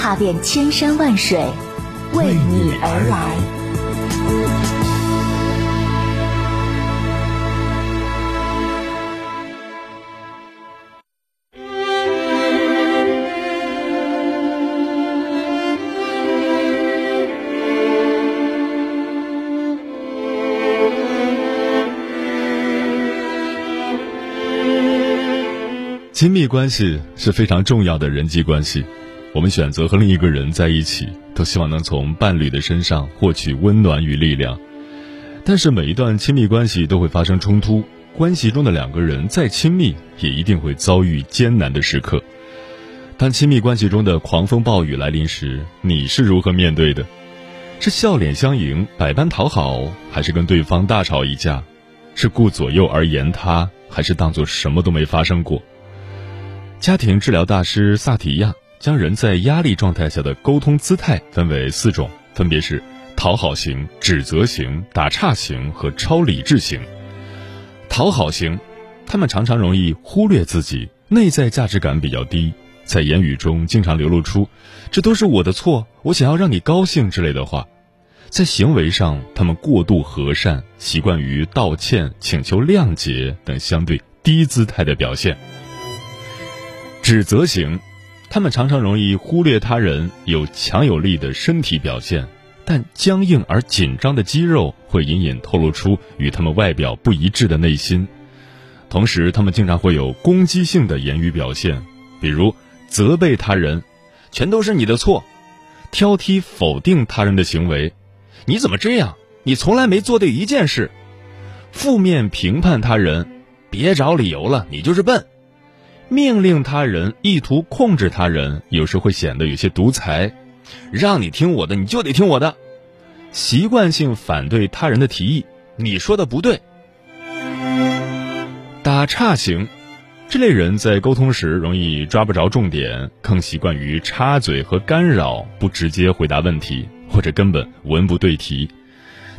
踏遍千山万水，为你而来。亲密关系是非常重要的人际关系。我们选择和另一个人在一起，都希望能从伴侣的身上获取温暖与力量。但是每一段亲密关系都会发生冲突，关系中的两个人再亲密，也一定会遭遇艰难的时刻。当亲密关系中的狂风暴雨来临时，你是如何面对的？是笑脸相迎，百般讨好，还是跟对方大吵一架？是顾左右而言他，还是当做什么都没发生过？家庭治疗大师萨提亚。将人在压力状态下的沟通姿态分为四种，分别是讨好型、指责型、打岔型和超理智型。讨好型，他们常常容易忽略自己，内在价值感比较低，在言语中经常流露出“这都是我的错，我想要让你高兴”之类的话。在行为上，他们过度和善，习惯于道歉、请求谅解等相对低姿态的表现。指责型。他们常常容易忽略他人，有强有力的身体表现，但僵硬而紧张的肌肉会隐隐透露出与他们外表不一致的内心。同时，他们经常会有攻击性的言语表现，比如责备他人，全都是你的错；挑剔否定他人的行为，你怎么这样？你从来没做对一件事；负面评判他人，别找理由了，你就是笨。命令他人，意图控制他人，有时会显得有些独裁。让你听我的，你就得听我的。习惯性反对他人的提议，你说的不对。打岔型，这类人在沟通时容易抓不着重点，更习惯于插嘴和干扰，不直接回答问题，或者根本文不对题。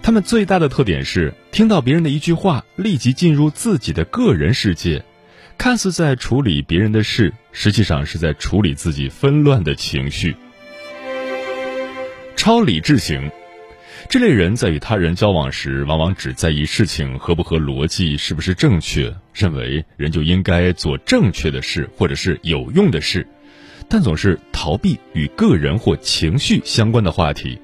他们最大的特点是，听到别人的一句话，立即进入自己的个人世界。看似在处理别人的事，实际上是在处理自己纷乱的情绪。超理智型，这类人在与他人交往时，往往只在意事情合不合逻辑，是不是正确，认为人就应该做正确的事或者是有用的事，但总是逃避与个人或情绪相关的话题。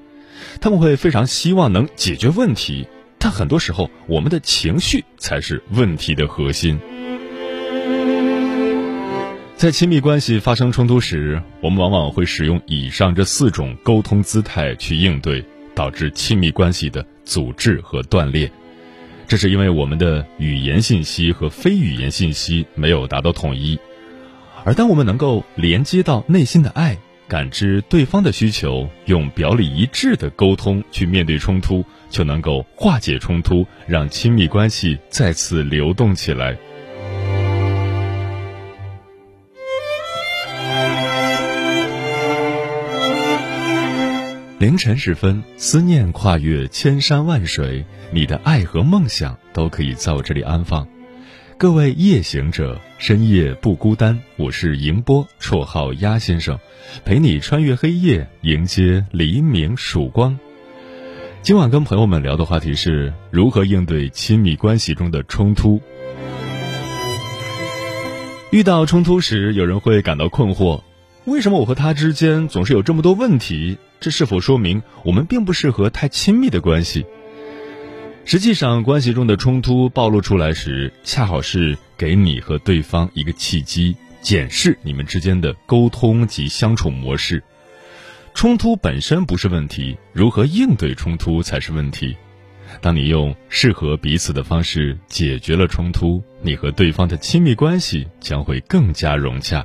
他们会非常希望能解决问题，但很多时候，我们的情绪才是问题的核心。在亲密关系发生冲突时，我们往往会使用以上这四种沟通姿态去应对，导致亲密关系的阻滞和断裂。这是因为我们的语言信息和非语言信息没有达到统一。而当我们能够连接到内心的爱，感知对方的需求，用表里一致的沟通去面对冲突，就能够化解冲突，让亲密关系再次流动起来。凌晨时分，思念跨越千山万水，你的爱和梦想都可以在我这里安放。各位夜行者，深夜不孤单。我是迎波，绰号鸭先生，陪你穿越黑夜，迎接黎明曙光。今晚跟朋友们聊的话题是如何应对亲密关系中的冲突。遇到冲突时，有人会感到困惑：为什么我和他之间总是有这么多问题？这是否说明我们并不适合太亲密的关系？实际上，关系中的冲突暴露出来时，恰好是给你和对方一个契机，检视你们之间的沟通及相处模式。冲突本身不是问题，如何应对冲突才是问题。当你用适合彼此的方式解决了冲突，你和对方的亲密关系将会更加融洽。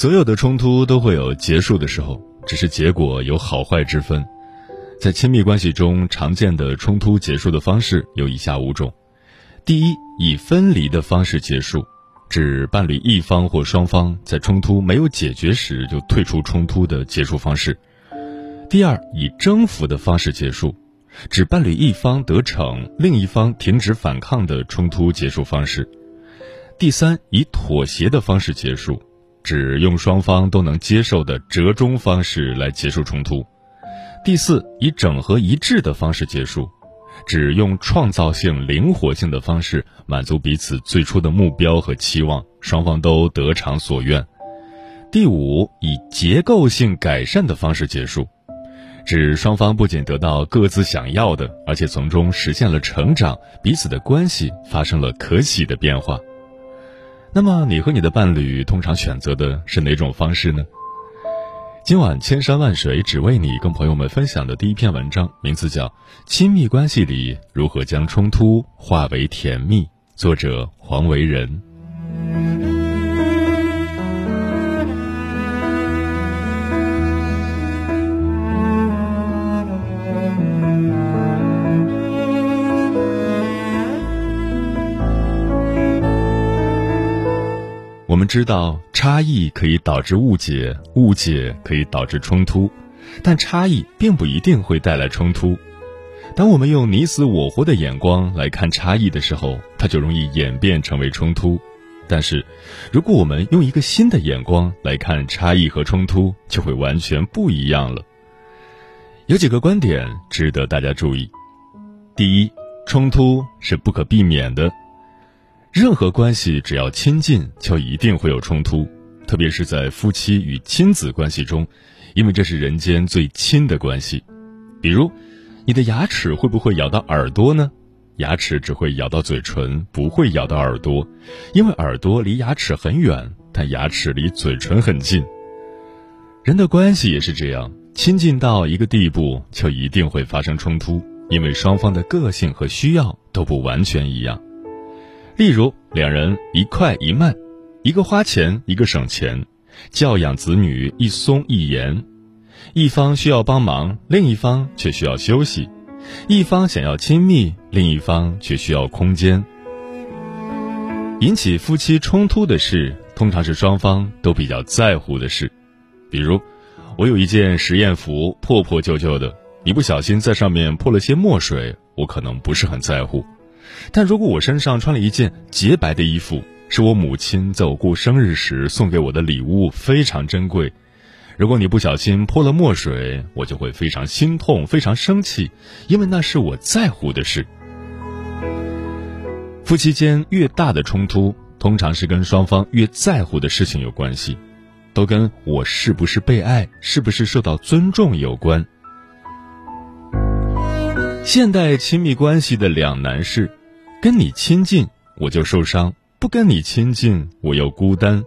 所有的冲突都会有结束的时候，只是结果有好坏之分。在亲密关系中，常见的冲突结束的方式有以下五种：第一，以分离的方式结束，指伴侣一方或双方在冲突没有解决时就退出冲突的结束方式；第二，以征服的方式结束，指伴侣一方得逞，另一方停止反抗的冲突结束方式；第三，以妥协的方式结束。指用双方都能接受的折中方式来结束冲突。第四，以整合一致的方式结束，指用创造性、灵活性的方式满足彼此最初的目标和期望，双方都得偿所愿。第五，以结构性改善的方式结束，指双方不仅得到各自想要的，而且从中实现了成长，彼此的关系发生了可喜的变化。那么，你和你的伴侣通常选择的是哪种方式呢？今晚千山万水只为你，跟朋友们分享的第一篇文章，名字叫《亲密关系里如何将冲突化为甜蜜》，作者黄维仁。我们知道差异可以导致误解，误解可以导致冲突，但差异并不一定会带来冲突。当我们用你死我活的眼光来看差异的时候，它就容易演变成为冲突。但是，如果我们用一个新的眼光来看差异和冲突，就会完全不一样了。有几个观点值得大家注意：第一，冲突是不可避免的。任何关系只要亲近，就一定会有冲突，特别是在夫妻与亲子关系中，因为这是人间最亲的关系。比如，你的牙齿会不会咬到耳朵呢？牙齿只会咬到嘴唇，不会咬到耳朵，因为耳朵离牙齿很远，但牙齿离嘴唇很近。人的关系也是这样，亲近到一个地步，就一定会发生冲突，因为双方的个性和需要都不完全一样。例如，两人一快一慢，一个花钱，一个省钱，教养子女一松一严，一方需要帮忙，另一方却需要休息；一方想要亲密，另一方却需要空间。引起夫妻冲突的事，通常是双方都比较在乎的事。比如，我有一件实验服，破破旧旧的，你不小心在上面泼了些墨水，我可能不是很在乎。但如果我身上穿了一件洁白的衣服，是我母亲在我过生日时送给我的礼物，非常珍贵。如果你不小心泼了墨水，我就会非常心痛、非常生气，因为那是我在乎的事。夫妻间越大的冲突，通常是跟双方越在乎的事情有关系，都跟我是不是被爱、是不是受到尊重有关。现代亲密关系的两难是。跟你亲近，我就受伤；不跟你亲近，我又孤单。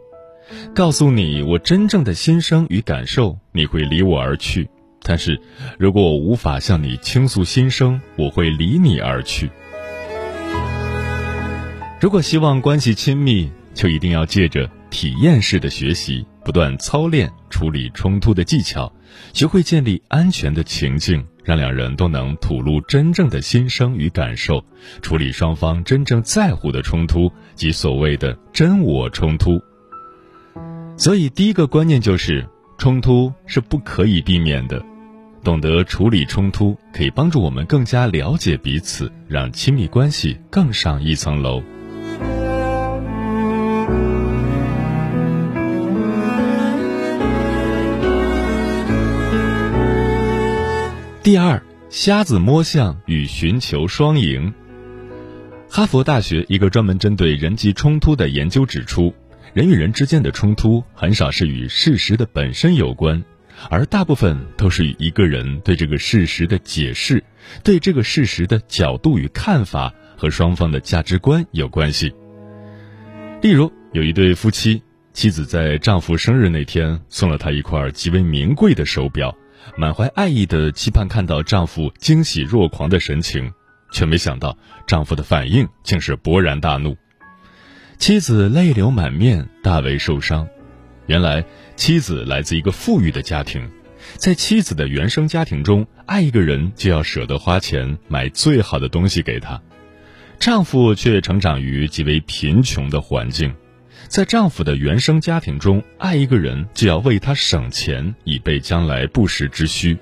告诉你我真正的心声与感受，你会离我而去；但是，如果我无法向你倾诉心声，我会离你而去。如果希望关系亲密，就一定要借着体验式的学习，不断操练处理冲突的技巧，学会建立安全的情境，让两人都能吐露真正的心声与感受，处理双方真正在乎的冲突及所谓的真我冲突。所以，第一个观念就是，冲突是不可以避免的。懂得处理冲突，可以帮助我们更加了解彼此，让亲密关系更上一层楼。第二，瞎子摸象与寻求双赢。哈佛大学一个专门针对人际冲突的研究指出，人与人之间的冲突很少是与事实的本身有关。而大部分都是与一个人对这个事实的解释、对这个事实的角度与看法和双方的价值观有关系。例如，有一对夫妻，妻子在丈夫生日那天送了他一块极为名贵的手表，满怀爱意的期盼看到丈夫惊喜若狂的神情，却没想到丈夫的反应竟是勃然大怒，妻子泪流满面，大为受伤。原来。妻子来自一个富裕的家庭，在妻子的原生家庭中，爱一个人就要舍得花钱买最好的东西给他；丈夫却成长于极为贫穷的环境，在丈夫的原生家庭中，爱一个人就要为他省钱，以备将来不时之需。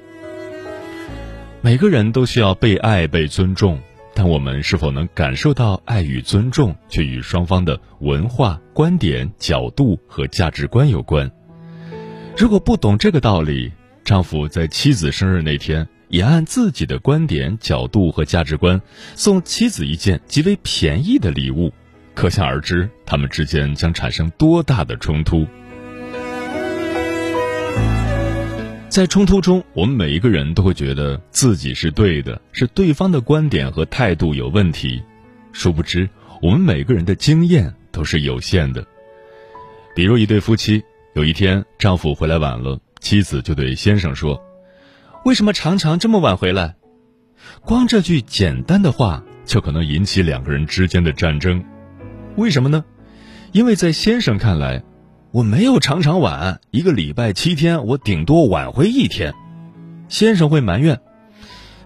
每个人都需要被爱、被尊重。但我们是否能感受到爱与尊重，却与双方的文化、观点、角度和价值观有关。如果不懂这个道理，丈夫在妻子生日那天也按自己的观点、角度和价值观送妻子一件极为便宜的礼物，可想而知，他们之间将产生多大的冲突。在冲突中，我们每一个人都会觉得自己是对的，是对方的观点和态度有问题。殊不知，我们每个人的经验都是有限的。比如，一对夫妻，有一天丈夫回来晚了，妻子就对先生说：“为什么常常这么晚回来？”光这句简单的话，就可能引起两个人之间的战争。为什么呢？因为在先生看来。我没有常常晚，一个礼拜七天，我顶多晚回一天。先生会埋怨：“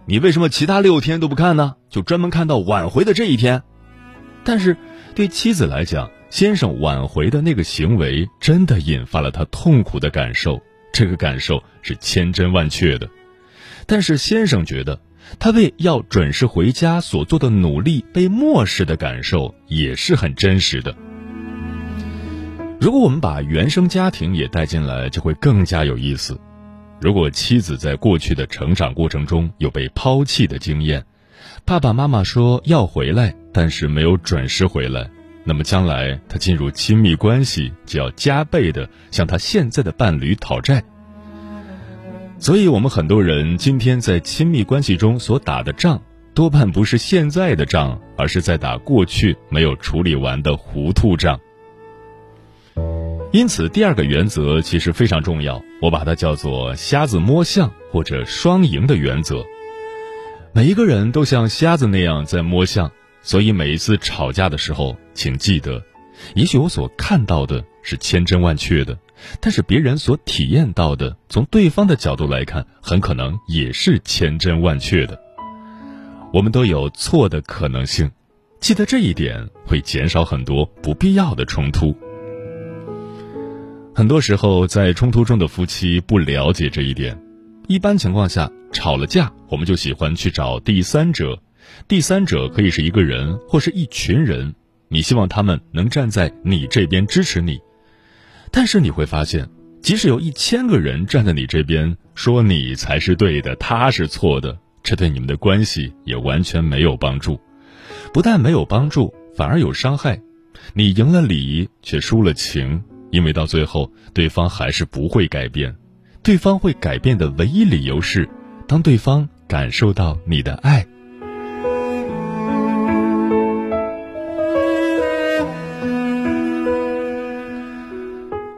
你为什么其他六天都不看呢？就专门看到晚回的这一天？”但是对妻子来讲，先生挽回的那个行为真的引发了他痛苦的感受，这个感受是千真万确的。但是先生觉得，他为要准时回家所做的努力被漠视的感受也是很真实的。如果我们把原生家庭也带进来，就会更加有意思。如果妻子在过去的成长过程中有被抛弃的经验，爸爸妈妈说要回来，但是没有准时回来，那么将来他进入亲密关系就要加倍的向他现在的伴侣讨债。所以，我们很多人今天在亲密关系中所打的仗，多半不是现在的仗，而是在打过去没有处理完的糊涂账。因此，第二个原则其实非常重要，我把它叫做“瞎子摸象”或者“双赢”的原则。每一个人都像瞎子那样在摸象，所以每一次吵架的时候，请记得，也许我所看到的是千真万确的，但是别人所体验到的，从对方的角度来看，很可能也是千真万确的。我们都有错的可能性，记得这一点，会减少很多不必要的冲突。很多时候，在冲突中的夫妻不了解这一点。一般情况下，吵了架，我们就喜欢去找第三者。第三者可以是一个人，或是一群人。你希望他们能站在你这边支持你。但是你会发现，即使有一千个人站在你这边，说你才是对的，他是错的，这对你们的关系也完全没有帮助。不但没有帮助，反而有伤害。你赢了理，却输了情。因为到最后，对方还是不会改变，对方会改变的唯一理由是，当对方感受到你的爱。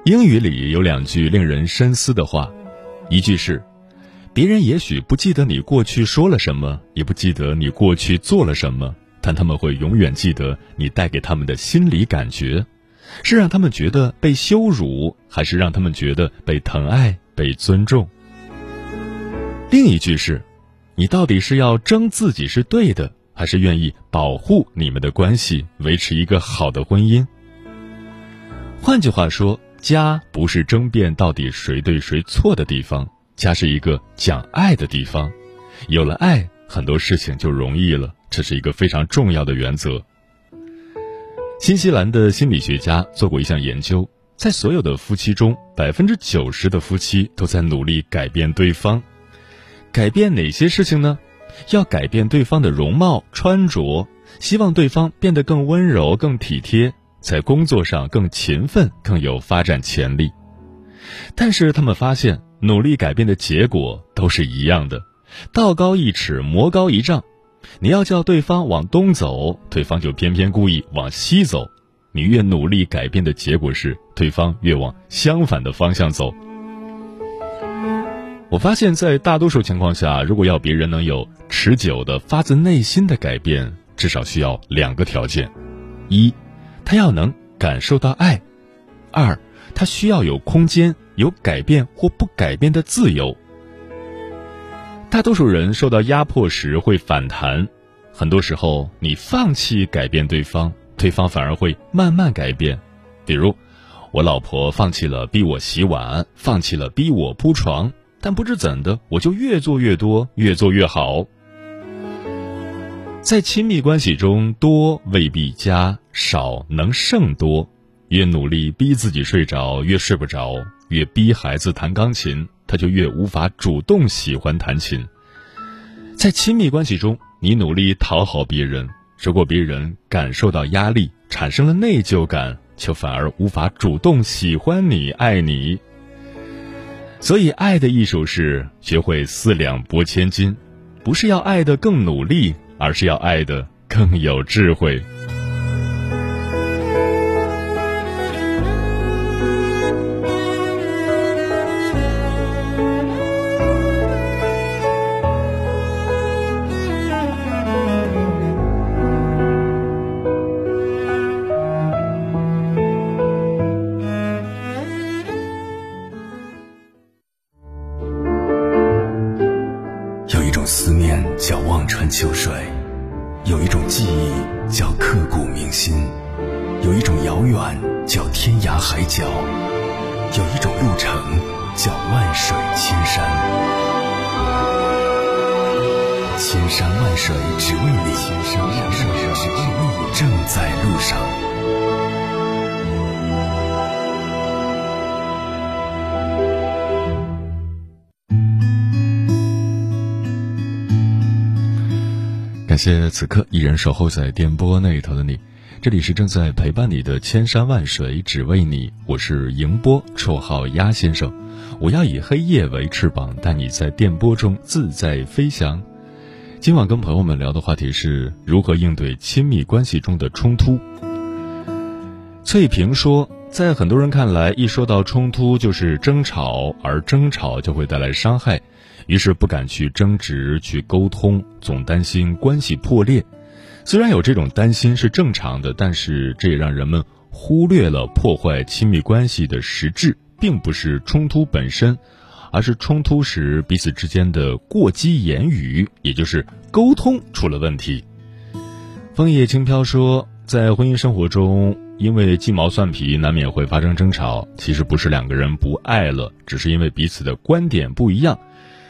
英语里有两句令人深思的话，一句是，别人也许不记得你过去说了什么，也不记得你过去做了什么。但他们会永远记得你带给他们的心理感觉，是让他们觉得被羞辱，还是让他们觉得被疼爱、被尊重？另一句是：你到底是要争自己是对的，还是愿意保护你们的关系，维持一个好的婚姻？换句话说，家不是争辩到底谁对谁错的地方，家是一个讲爱的地方。有了爱，很多事情就容易了。这是一个非常重要的原则。新西兰的心理学家做过一项研究，在所有的夫妻中，百分之九十的夫妻都在努力改变对方。改变哪些事情呢？要改变对方的容貌、穿着，希望对方变得更温柔、更体贴，在工作上更勤奋、更有发展潜力。但是他们发现，努力改变的结果都是一样的：道高一尺，魔高一丈。你要叫对方往东走，对方就偏偏故意往西走。你越努力改变的结果是，对方越往相反的方向走。我发现，在大多数情况下，如果要别人能有持久的、发自内心的改变，至少需要两个条件：一，他要能感受到爱；二，他需要有空间，有改变或不改变的自由。大多数人受到压迫时会反弹，很多时候你放弃改变对方，对方反而会慢慢改变。比如，我老婆放弃了逼我洗碗，放弃了逼我铺床。但不知怎的，我就越做越多，越做越好。在亲密关系中，多未必加，少能胜多。越努力逼自己睡着，越睡不着；越逼孩子弹钢琴，他就越无法主动喜欢弹琴。在亲密关系中，你努力讨好别人，如果别人感受到压力，产生了内疚感，就反而无法主动喜欢你、爱你。所以，爱的艺术是学会四两拨千斤，不是要爱的更努力，而是要爱的更有智慧。感谢此刻依然守候在电波那头的你，这里是正在陪伴你的千山万水只为你，我是迎波，绰号鸭先生。我要以黑夜为翅膀，带你在电波中自在飞翔。今晚跟朋友们聊的话题是如何应对亲密关系中的冲突。翠萍说，在很多人看来，一说到冲突就是争吵，而争吵就会带来伤害。于是不敢去争执、去沟通，总担心关系破裂。虽然有这种担心是正常的，但是这也让人们忽略了破坏亲密关系的实质，并不是冲突本身，而是冲突时彼此之间的过激言语，也就是沟通出了问题。枫叶轻飘说，在婚姻生活中，因为鸡毛蒜皮难免会发生争吵，其实不是两个人不爱了，只是因为彼此的观点不一样。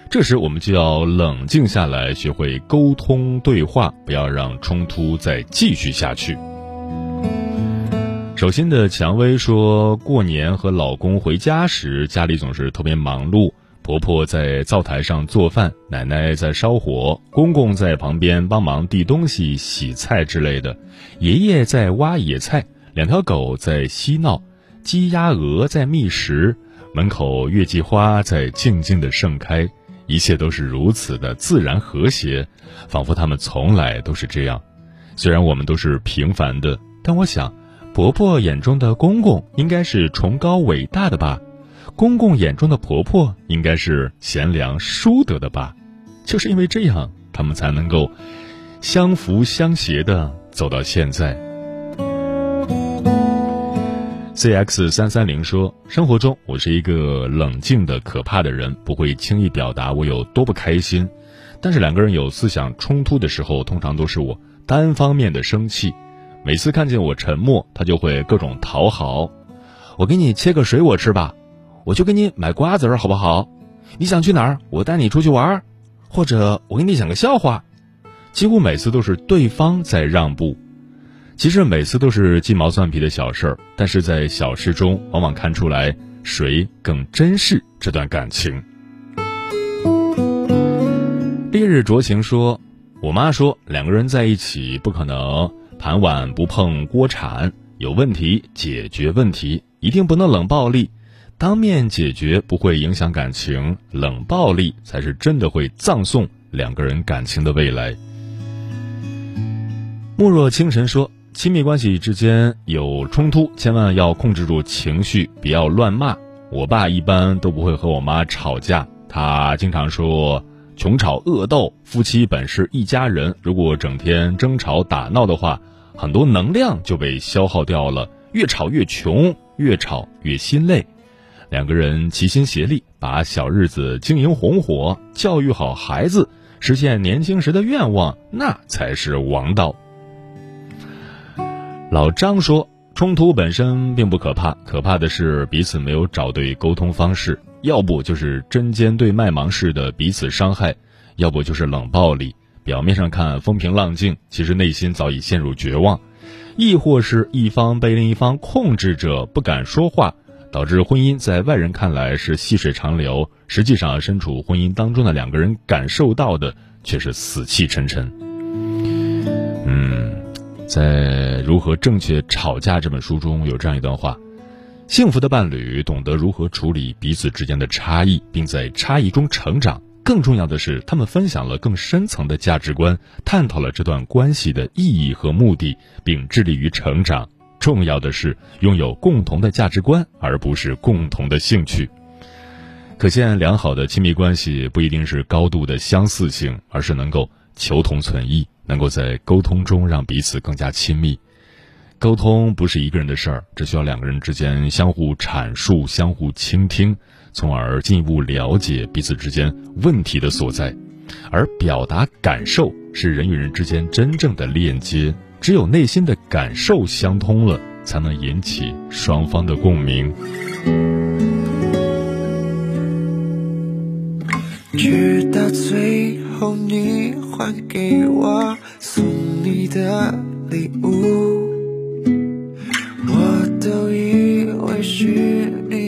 这时，我们就要冷静下来，学会沟通对话，不要让冲突再继续下去。首先的蔷薇说，过年和老公回家时，家里总是特别忙碌，婆婆在灶台上做饭，奶奶在烧火，公公在旁边帮忙递东西、洗菜之类的，爷爷在挖野菜，两条狗在嬉闹，鸡鸭鹅在觅食，门口月季花在静静的盛开。一切都是如此的自然和谐，仿佛他们从来都是这样。虽然我们都是平凡的，但我想，婆婆眼中的公公应该是崇高伟大的吧？公公眼中的婆婆应该是贤良淑德的吧？就是因为这样，他们才能够相扶相携的走到现在。C X 三三零说：“生活中，我是一个冷静的可怕的人，不会轻易表达我有多不开心。但是两个人有思想冲突的时候，通常都是我单方面的生气。每次看见我沉默，他就会各种讨好。我给你切个水果吃吧，我就给你买瓜子儿，好不好？你想去哪儿？我带你出去玩儿，或者我给你讲个笑话。几乎每次都是对方在让步。”其实每次都是鸡毛蒜皮的小事儿，但是在小事中往往看出来谁更珍视这段感情。烈日灼情说：“我妈说两个人在一起不可能盘碗不碰锅铲，有问题解决问题，一定不能冷暴力，当面解决不会影响感情，冷暴力才是真的会葬送两个人感情的未来。”莫若清晨说。亲密关系之间有冲突，千万要控制住情绪，不要乱骂。我爸一般都不会和我妈吵架，他经常说“穷吵恶斗，夫妻本是一家人”。如果整天争吵打闹的话，很多能量就被消耗掉了，越吵越穷，越吵越心累。两个人齐心协力，把小日子经营红火，教育好孩子，实现年轻时的愿望，那才是王道。老张说：“冲突本身并不可怕，可怕的是彼此没有找对沟通方式，要不就是针尖对麦芒式的彼此伤害，要不就是冷暴力。表面上看风平浪静，其实内心早已陷入绝望；亦或是一方被另一方控制着，不敢说话，导致婚姻在外人看来是细水长流，实际上身处婚姻当中的两个人感受到的却是死气沉沉。”在《如何正确吵架》这本书中有这样一段话：幸福的伴侣懂得如何处理彼此之间的差异，并在差异中成长。更重要的是，他们分享了更深层的价值观，探讨了这段关系的意义和目的，并致力于成长。重要的是拥有共同的价值观，而不是共同的兴趣。可见，良好的亲密关系不一定是高度的相似性，而是能够求同存异。能够在沟通中让彼此更加亲密，沟通不是一个人的事儿，只需要两个人之间相互阐述、相互倾听，从而进一步了解彼此之间问题的所在。而表达感受是人与人之间真正的链接，只有内心的感受相通了，才能引起双方的共鸣。直到最后，你还给我送你的礼物，我都以为是你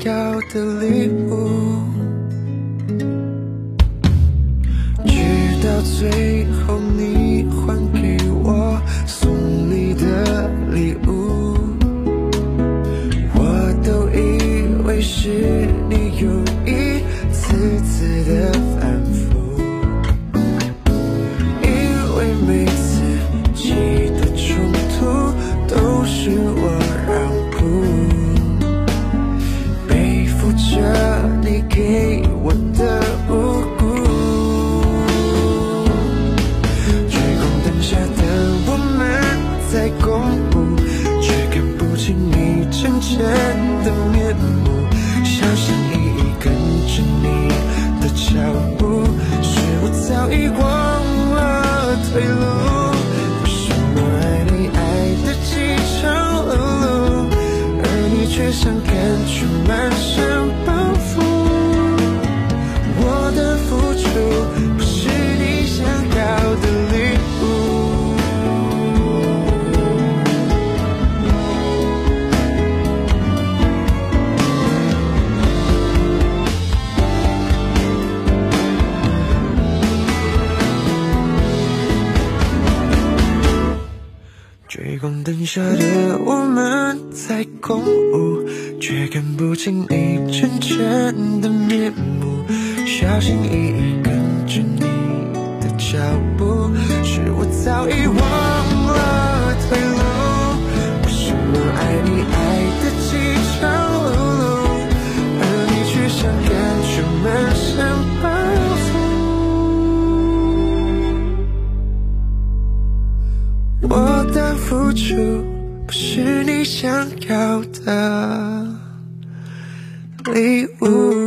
要的礼物，早已忘了退路。为什么爱你爱的饥肠辘辘，而你却像感觉满身包袱？我的付出不是你想要的礼物。